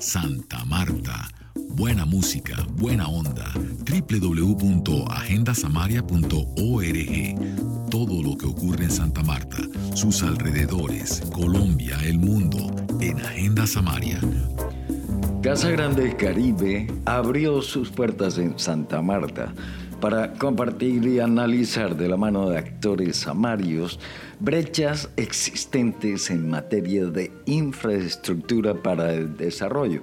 Santa Marta. Buena música, buena onda. www.agendasamaria.org. Todo lo que ocurre en Santa Marta, sus alrededores, Colombia, el mundo, en Agenda Samaria. Casa Grande Caribe abrió sus puertas en Santa Marta para compartir y analizar de la mano de actores samarios brechas existentes en materia de infraestructura para el desarrollo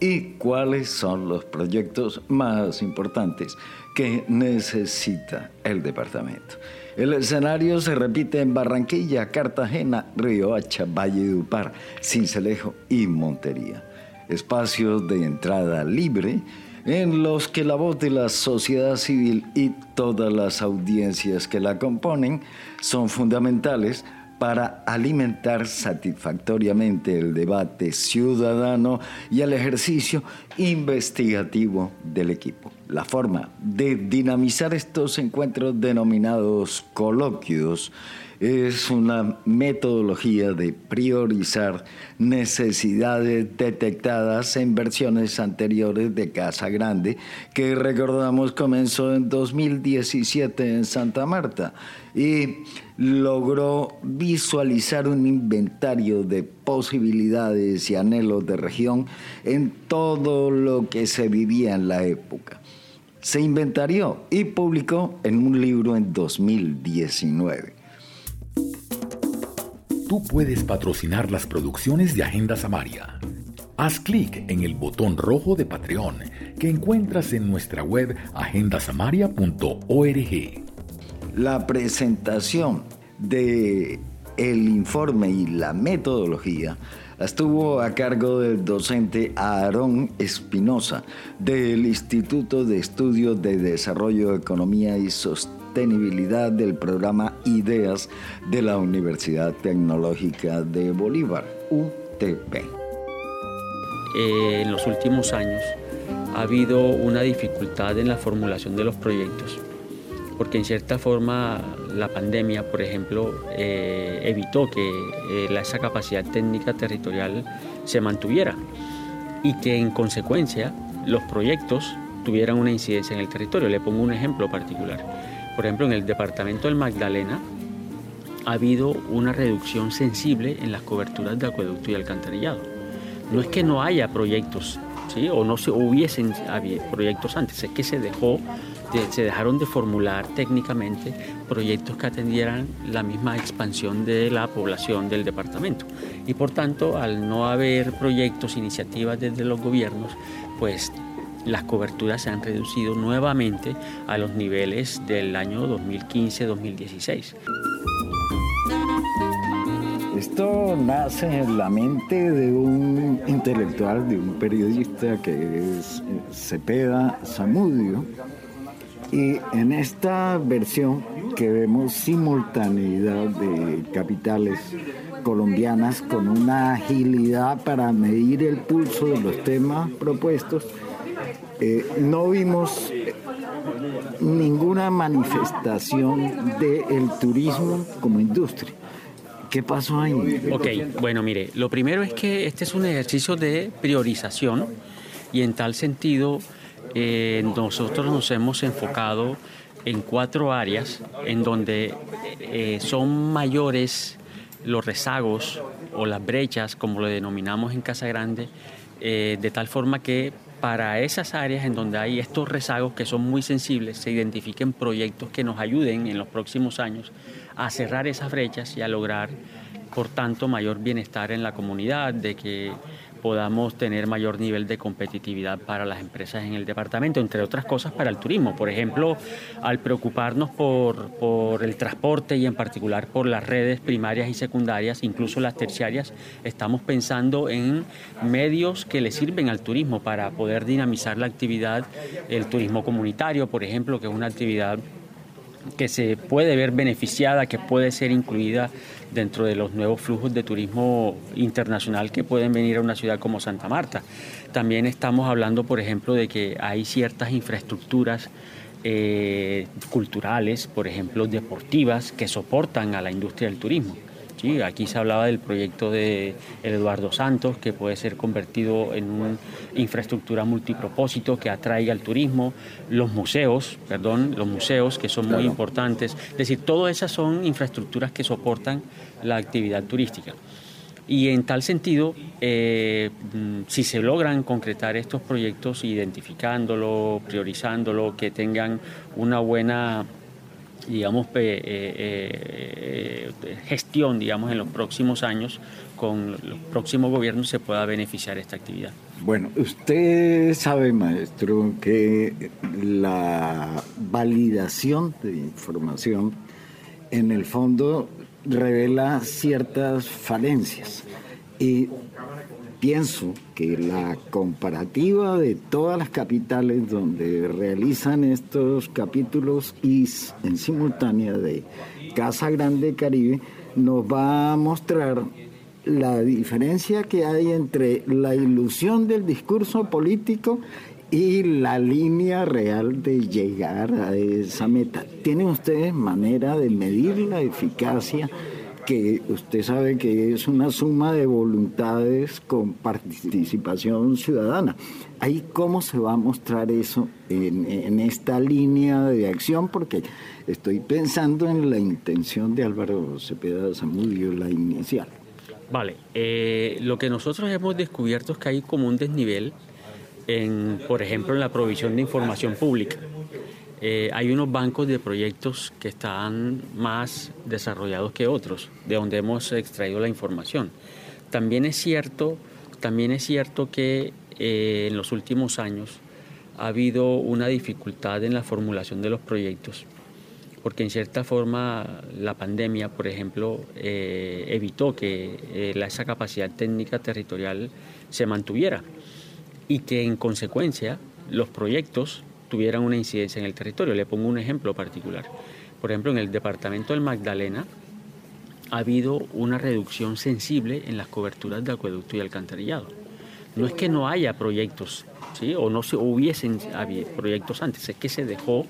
y cuáles son los proyectos más importantes que necesita el departamento. El escenario se repite en Barranquilla, Cartagena, Hacha, Valle Upar, Cincelejo y Montería. Espacios de entrada libre en los que la voz de la sociedad civil y todas las audiencias que la componen son fundamentales para alimentar satisfactoriamente el debate ciudadano y el ejercicio investigativo del equipo. La forma de dinamizar estos encuentros denominados coloquios es una metodología de priorizar necesidades detectadas en versiones anteriores de Casa Grande, que recordamos comenzó en 2017 en Santa Marta y logró visualizar un inventario de posibilidades y anhelos de región en todo lo que se vivía en la época. Se inventarió y publicó en un libro en 2019. Tú puedes patrocinar las producciones de Agenda Samaria. Haz clic en el botón rojo de Patreon que encuentras en nuestra web agendasamaria.org. La presentación de el informe y la metodología estuvo a cargo del docente Aarón Espinosa del Instituto de Estudios de Desarrollo, Economía y Sostenibilidad sostenibilidad del programa Ideas de la Universidad Tecnológica de Bolívar, UTP. Eh, en los últimos años ha habido una dificultad en la formulación de los proyectos, porque en cierta forma la pandemia, por ejemplo, eh, evitó que eh, esa capacidad técnica territorial se mantuviera y que en consecuencia los proyectos tuvieran una incidencia en el territorio. Le pongo un ejemplo particular. Por ejemplo, en el departamento del Magdalena ha habido una reducción sensible en las coberturas de acueducto y alcantarillado. No es que no haya proyectos, o no se hubiesen proyectos antes, es que se dejó se dejaron de formular técnicamente proyectos que atendieran la misma expansión de la población del departamento. Y por tanto, al no haber proyectos, iniciativas desde los gobiernos, pues las coberturas se han reducido nuevamente a los niveles del año 2015-2016. Esto nace en la mente de un intelectual, de un periodista que es eh, Cepeda Zamudio. Y en esta versión que vemos simultaneidad de capitales colombianas con una agilidad para medir el pulso de los temas propuestos, eh, no vimos ninguna manifestación del turismo como industria. ¿Qué pasó ahí? Ok, bueno, mire, lo primero es que este es un ejercicio de priorización y en tal sentido eh, nosotros nos hemos enfocado en cuatro áreas en donde eh, son mayores los rezagos o las brechas, como lo denominamos en Casa Grande, de tal forma que para esas áreas en donde hay estos rezagos que son muy sensibles, se identifiquen proyectos que nos ayuden en los próximos años a cerrar esas brechas y a lograr, por tanto, mayor bienestar en la comunidad, de que podamos tener mayor nivel de competitividad para las empresas en el departamento, entre otras cosas para el turismo. Por ejemplo, al preocuparnos por, por, el transporte y en particular por las redes primarias y secundarias, incluso las terciarias, estamos pensando en medios que le sirven al turismo para poder dinamizar la actividad, el turismo comunitario, por ejemplo, que es una actividad que se puede ver beneficiada, que puede ser incluida dentro de los nuevos flujos de turismo internacional que pueden venir a una ciudad como Santa Marta. También estamos hablando, por ejemplo, de que hay ciertas infraestructuras eh, culturales, por ejemplo, deportivas, que soportan a la industria del turismo. ¿Sí? Aquí se hablaba del proyecto de Eduardo Santos, que puede ser convertido en una infraestructura multipropósito que atraiga al turismo, los museos, perdón, los museos que son muy importantes. Es decir, todas esas son infraestructuras que soportan la actividad turística. Y en tal sentido, eh, mm, si se logran concretar estos proyectos identificándolo, priorizándolo, que tengan una buena digamos, eh, eh, gestión, digamos, en los próximos años, con los próximos gobiernos se pueda beneficiar esta actividad. Bueno, usted sabe, maestro, que la validación de información en el fondo revela ciertas falencias. Y pienso que la comparativa de todas las capitales donde realizan estos capítulos y en simultánea de Casa Grande Caribe nos va a mostrar la diferencia que hay entre la ilusión del discurso político y la línea real de llegar a esa meta. ¿Tienen ustedes manera de medir la eficacia? Que usted sabe que es una suma de voluntades con participación ciudadana. Ahí cómo se va a mostrar eso en, esta línea de acción, porque estoy pensando en la intención de Álvaro Cepeda Zamudio, la inicial. Vale, eh, lo que nosotros hemos descubierto es que hay como un desnivel, en, por ejemplo, en la provisión de información pública. Eh, hay unos bancos de proyectos que están más desarrollados que otros, de donde hemos extraído la información. También es cierto, también es cierto que eh, en los últimos años ha habido una dificultad en la formulación de los proyectos, porque en cierta forma la pandemia, por ejemplo, eh, evitó que esa capacidad técnica territorial se mantuviera y que en consecuencia los proyectos tuvieran una incidencia en el territorio. Le pongo un ejemplo particular. Por ejemplo, en el departamento del Magdalena ha habido una reducción sensible en las coberturas de acueducto y alcantarillado. No es que no haya proyectos, ¿sí? o no se hubiesen proyectos antes, es que se dejó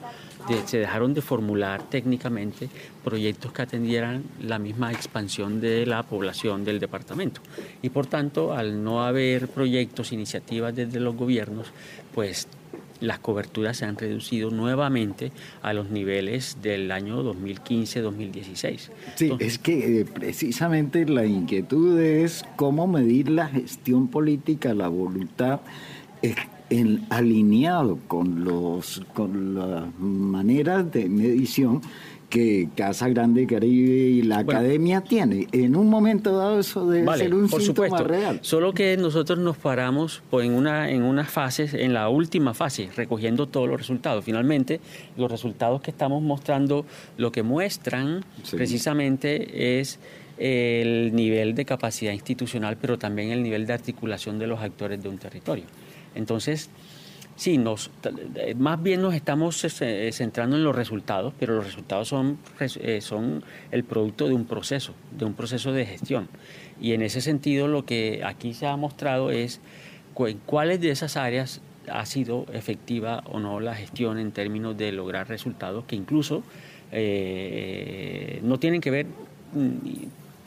se dejaron de formular técnicamente proyectos que atendieran la misma expansión de la población del departamento. Y por tanto, al no haber proyectos, iniciativas desde los gobiernos, pues las coberturas se han reducido nuevamente a los niveles del año 2015-2016. Sí, es que eh, precisamente la inquietud es cómo medir la gestión política, la voluntad. En, alineado con los con las maneras de medición que Casa Grande Caribe y la Academia tiene. En un momento dado eso debe ser un por síntoma real. Solo que nosotros nos paramos pues, en una en una fase, en la última fase, recogiendo todos los resultados. Finalmente, los resultados que estamos mostrando, lo que muestran precisamente es el nivel de capacidad institucional, pero también el nivel de articulación de los actores de un territorio. Entonces, Sí, nos, eh, más bien nos estamos eh, centrando en los resultados, pero los resultados son, eh, son el producto de un proceso, de un proceso de gestión. Y en ese sentido lo que aquí se ha mostrado es cuáles de esas áreas ha sido efectiva o no la gestión en términos de lograr resultados que incluso no tienen que ver mm,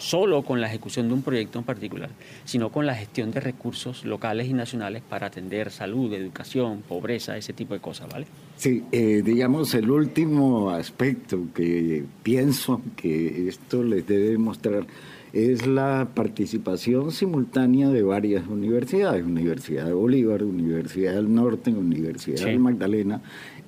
solo con la ejecución de un proyecto en particular, sino con la gestión de recursos locales y nacionales para atender salud, educación, pobreza, ese tipo de cosas, ¿vale? Sí, eh, digamos, el último aspecto que pienso que esto les debe mostrar es la participación simultánea de varias universidades, Universidad de Bolívar, Universidad del Norte, Universidad de Magdalena,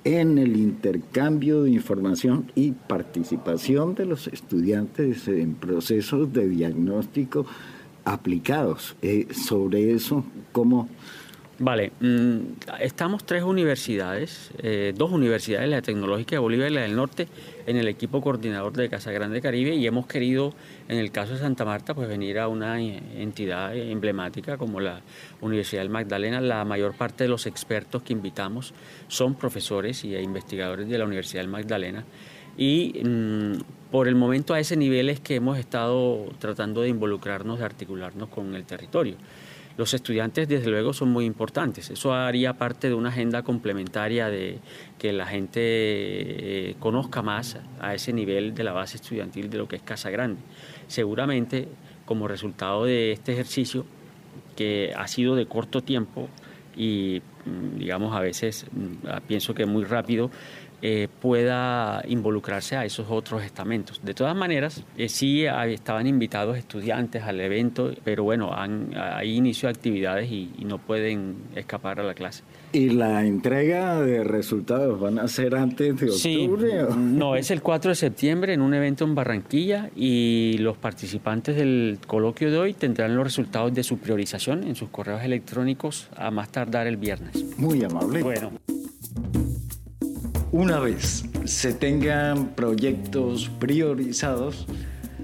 en el intercambio de información y participación de los estudiantes en procesos de diagnóstico aplicados. Eh, sobre eso, ¿cómo Vale, mm, estamos tres universidades, eh, dos universidades, la Tecnológica de Bolivia y la del Norte, en el equipo coordinador de Casa Grande Caribe y hemos querido, en el caso de Santa Marta, pues venir a una entidad emblemática como la Universidad del Magdalena. La mayor parte de los expertos que invitamos son profesores y investigadores de la Universidad del Magdalena y mm, por el momento a ese nivel es que hemos estado tratando de involucrarnos, de articularnos con el territorio. Los estudiantes desde luego son muy importantes. Eso haría parte de una agenda complementaria de que la gente eh, conozca más a ese nivel de la base estudiantil de lo que es Casa Grande. Seguramente como resultado de este ejercicio que ha sido de corto tiempo y mm, digamos a veces mm, pienso que muy rápido, eh, pueda involucrarse a esos otros estamentos. De todas maneras, eh, sí estaban invitados estudiantes al evento, pero bueno, han, hay inicio de actividades y, no pueden escapar a la clase. ¿Y la entrega de resultados van a ser antes de octubre? no, es el 4 de septiembre en un evento en Barranquilla y los participantes del coloquio de hoy tendrán los resultados de su priorización en sus correos electrónicos a más tardar el viernes. Muy amable. Bueno. Una vez se tengan proyectos priorizados,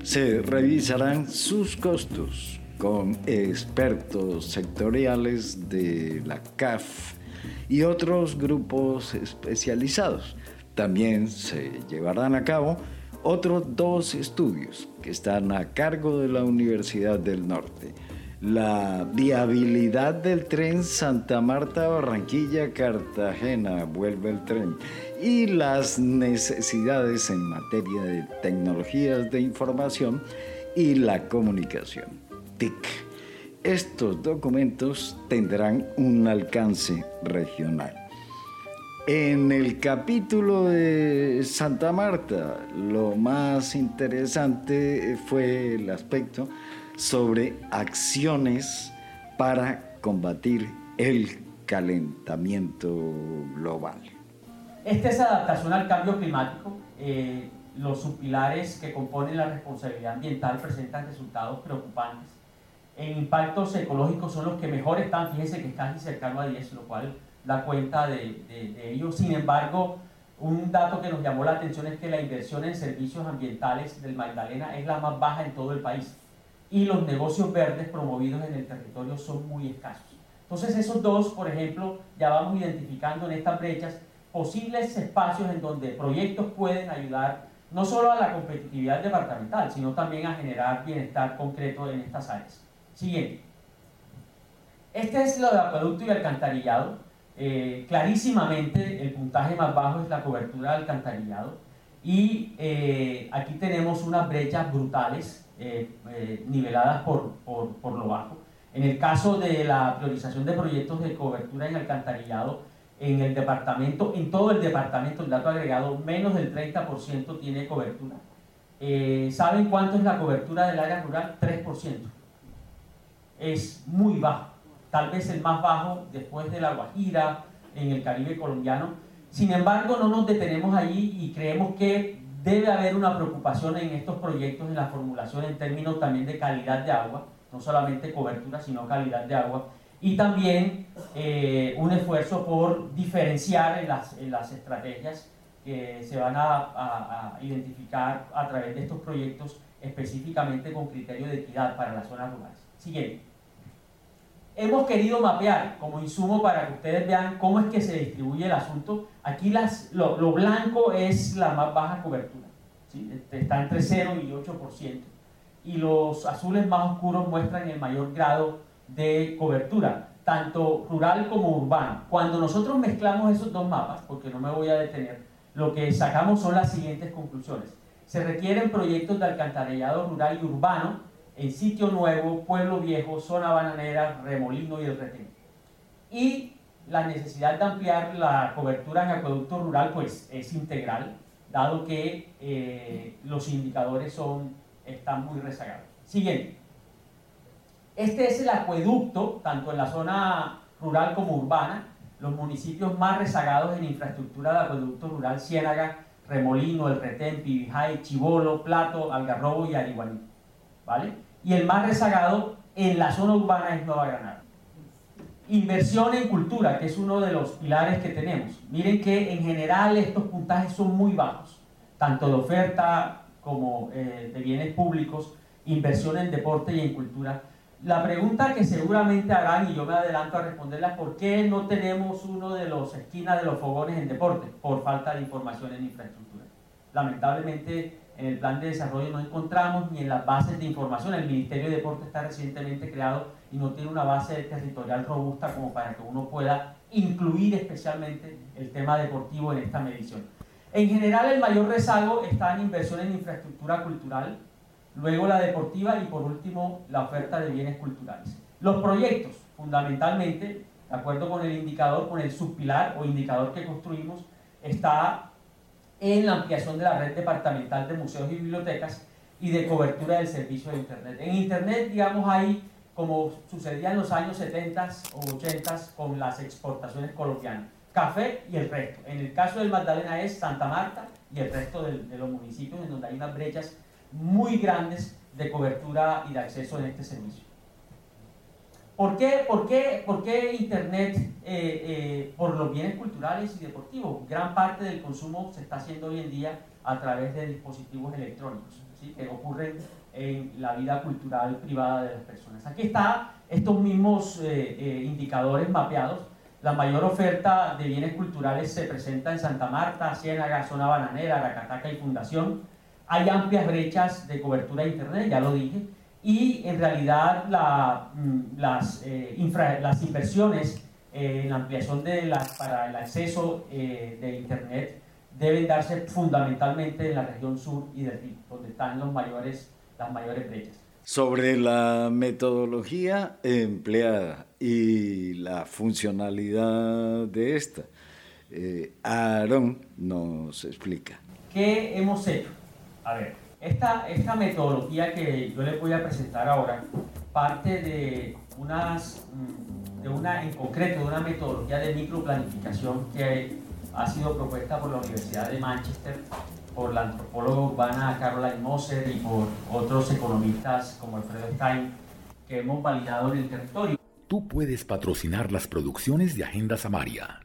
se revisarán sus costos con expertos sectoriales de la CAF y otros grupos especializados. También se llevarán a cabo otros dos estudios que están a cargo de la Universidad del Norte la viabilidad del tren Santa Marta Barranquilla Cartagena vuelve el tren y las necesidades en materia de tecnologías de información y la comunicación TIC. Estos documentos tendrán un alcance regional. En el capítulo de Santa Marta, lo más interesante fue el aspecto sobre acciones para combatir el calentamiento global. Esta es adaptación al cambio climático. Eh, los subpilares que componen la responsabilidad ambiental presentan resultados preocupantes. En impactos ecológicos son los que mejor están, fíjense que es casi cercano a 10, lo cual da cuenta de, de, de ello. Sin embargo, un dato que nos llamó la atención es que la inversión en servicios ambientales del Magdalena es la más baja en todo el país y los negocios verdes promovidos en el territorio son muy escasos. Entonces esos dos, por ejemplo, ya vamos identificando en estas brechas posibles espacios en donde proyectos pueden ayudar no solo a la competitividad departamental, sino también a generar bienestar concreto en estas áreas. Siguiente. Este es lo de acueducto y alcantarillado. Eh, clarísimamente el puntaje más bajo es la cobertura de alcantarillado y eh, aquí tenemos unas brechas brutales eh, eh, niveladas por, por, lo bajo. En el caso de la priorización de proyectos de cobertura en alcantarillado, en el departamento, en todo el departamento, el dato agregado, menos del 30% tiene cobertura. Eh, ¿Saben cuánto es la cobertura del área rural? 3%. Es muy bajo, tal vez el más bajo después de la Guajira, en el Caribe colombiano. Sin embargo, no nos detenemos allí y creemos que debe haber una preocupación en estos proyectos en la formulación en términos también de calidad de agua, no solamente cobertura, sino calidad de agua, y también eh, un esfuerzo por diferenciar en las, en las, estrategias que se van a, a, identificar a través de estos proyectos específicamente con criterio de equidad para las zonas rurales. Siguiente. Hemos querido mapear como insumo para que ustedes vean cómo es que se distribuye el asunto. Aquí las, lo, lo blanco es la más baja cobertura, ¿sí? Este, está entre 0 y 8%. Y los azules más oscuros muestran el mayor grado de cobertura, tanto rural como urbano. Cuando nosotros mezclamos esos dos mapas, porque no me voy a detener, lo que sacamos son las siguientes conclusiones. Se requieren proyectos de alcantarillado rural y urbano en Sitio Nuevo, Pueblo Viejo, Zona Bananera, Remolino y el Retén. Y la necesidad de ampliar la cobertura en acueducto rural pues es integral, dado que eh, los indicadores son, están muy rezagados. Siguiente. Este es el acueducto, tanto en la zona rural como urbana, los municipios más rezagados en infraestructura de acueducto rural, Ciénaga, Remolino, El Retén, Pibijay, Chivolo, Plato, Algarrobo y Ariguaní. ¿Vale? Y el más rezagado en la zona urbana es Nueva Granada. Inversión en cultura, que es uno de los pilares que tenemos. Miren que en general estos puntajes son muy bajos, tanto de oferta como eh, de bienes públicos, inversión en deporte y en cultura. La pregunta que seguramente harán, y yo me adelanto a responderla, ¿por qué no tenemos uno de los esquinas de los fogones en deporte? Por falta de información en infraestructura. Lamentablemente en el plan de desarrollo no encontramos ni en las bases de información. El Ministerio de Deporte está recientemente creado y no tiene una base territorial robusta como para que uno pueda incluir especialmente el tema deportivo en esta medición. En general, el mayor rezago está en inversión en infraestructura cultural, luego la deportiva y por último la oferta de bienes culturales. Los proyectos, fundamentalmente, de acuerdo con el indicador, con el subpilar o indicador que construimos, está en la ampliación de la red departamental de museos y bibliotecas y de cobertura del servicio de Internet. En Internet, digamos, hay, como sucedía en los años 70 o 80 con las exportaciones colombianas, café y el resto. En el caso del Magdalena es Santa Marta y el resto de, de los municipios en donde hay unas brechas muy grandes de cobertura y de acceso en este servicio. ¿Por qué, por qué, por qué Internet? Eh, eh, por los bienes culturales y deportivos. Gran parte del consumo se está haciendo hoy en día a través de dispositivos electrónicos, ¿sí? que ocurren en la vida cultural privada de las personas. Aquí están estos mismos eh, indicadores mapeados. La mayor oferta de bienes culturales se presenta en Santa Marta, Ciénaga, Zona Bananera, Aracataca y Fundación. Hay amplias brechas de cobertura de Internet, ya lo dije y en realidad mm, las, eh, las inversiones eh, en la ampliación de la, para el acceso eh, de Internet deben darse fundamentalmente en la región sur y del RIC, donde están los mayores, las mayores brechas. Sobre la metodología empleada y la funcionalidad de esta, Aaron nos explica. ¿Qué hemos hecho? A ver, esta, metodología que yo les voy a presentar ahora parte de, mm, de una, en concreto, de una metodología de microplanificación que ha sido propuesta por la Universidad de Manchester, por la antropóloga urbana Caroline Moser y por otros economistas como Alfredo Stein, que hemos validado en el territorio. Tú puedes patrocinar las producciones de Agenda Samaria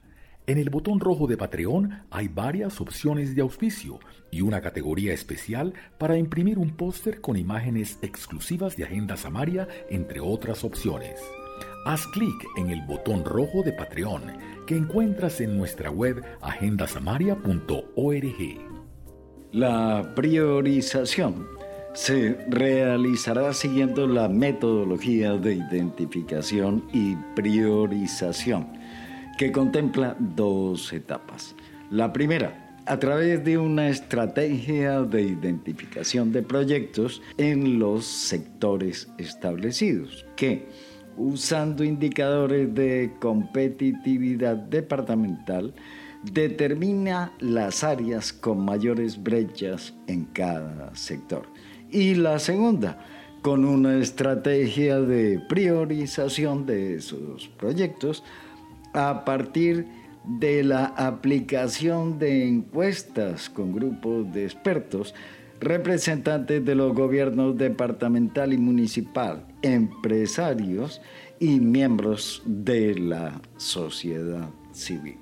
en el botón rojo de Patreon hay varias opciones de auspicio y una categoría especial para imprimir un póster con imágenes exclusivas de Agenda Samaria, entre otras opciones. Haz clic en el botón rojo de Patreon que encuentras en nuestra web agendasamaria.org. La priorización se realizará siguiendo la metodología de identificación y priorización que contempla dos etapas. La primera, a través de una estrategia de identificación de proyectos en los sectores establecidos, que, usando indicadores de competitividad departamental, determina las áreas con mayores brechas en cada sector. Y la segunda, con una estrategia de priorización de esos proyectos a partir de la aplicación de encuestas con grupos de expertos, representantes de los gobiernos departamental y municipal, empresarios y miembros de la sociedad civil.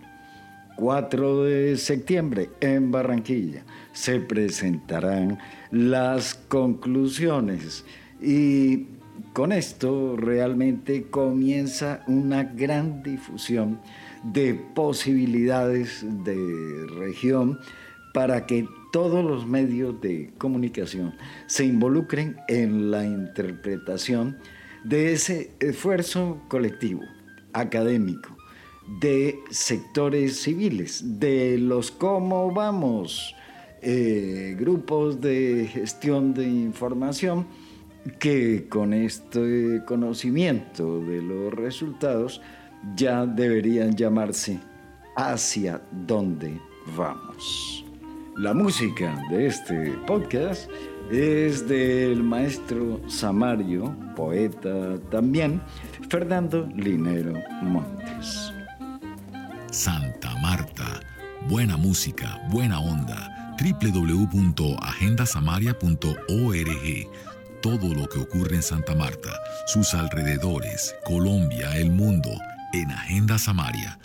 4 de septiembre en Barranquilla se presentarán las conclusiones y con esto realmente comienza una gran difusión de posibilidades de región para que todos los medios de comunicación se involucren en la interpretación de ese esfuerzo colectivo, académico, de sectores civiles, de los cómo vamos, eh, grupos de gestión de información, que con este conocimiento de los resultados ya deberían llamarse hacia dónde vamos. La música de este podcast es del maestro Samario, poeta también, Fernando Linero Montes. Santa Marta, buena música, buena onda www.agendasamaria.org todo lo que ocurre en Santa Marta, sus alrededores, Colombia, el mundo, en Agenda Samaria,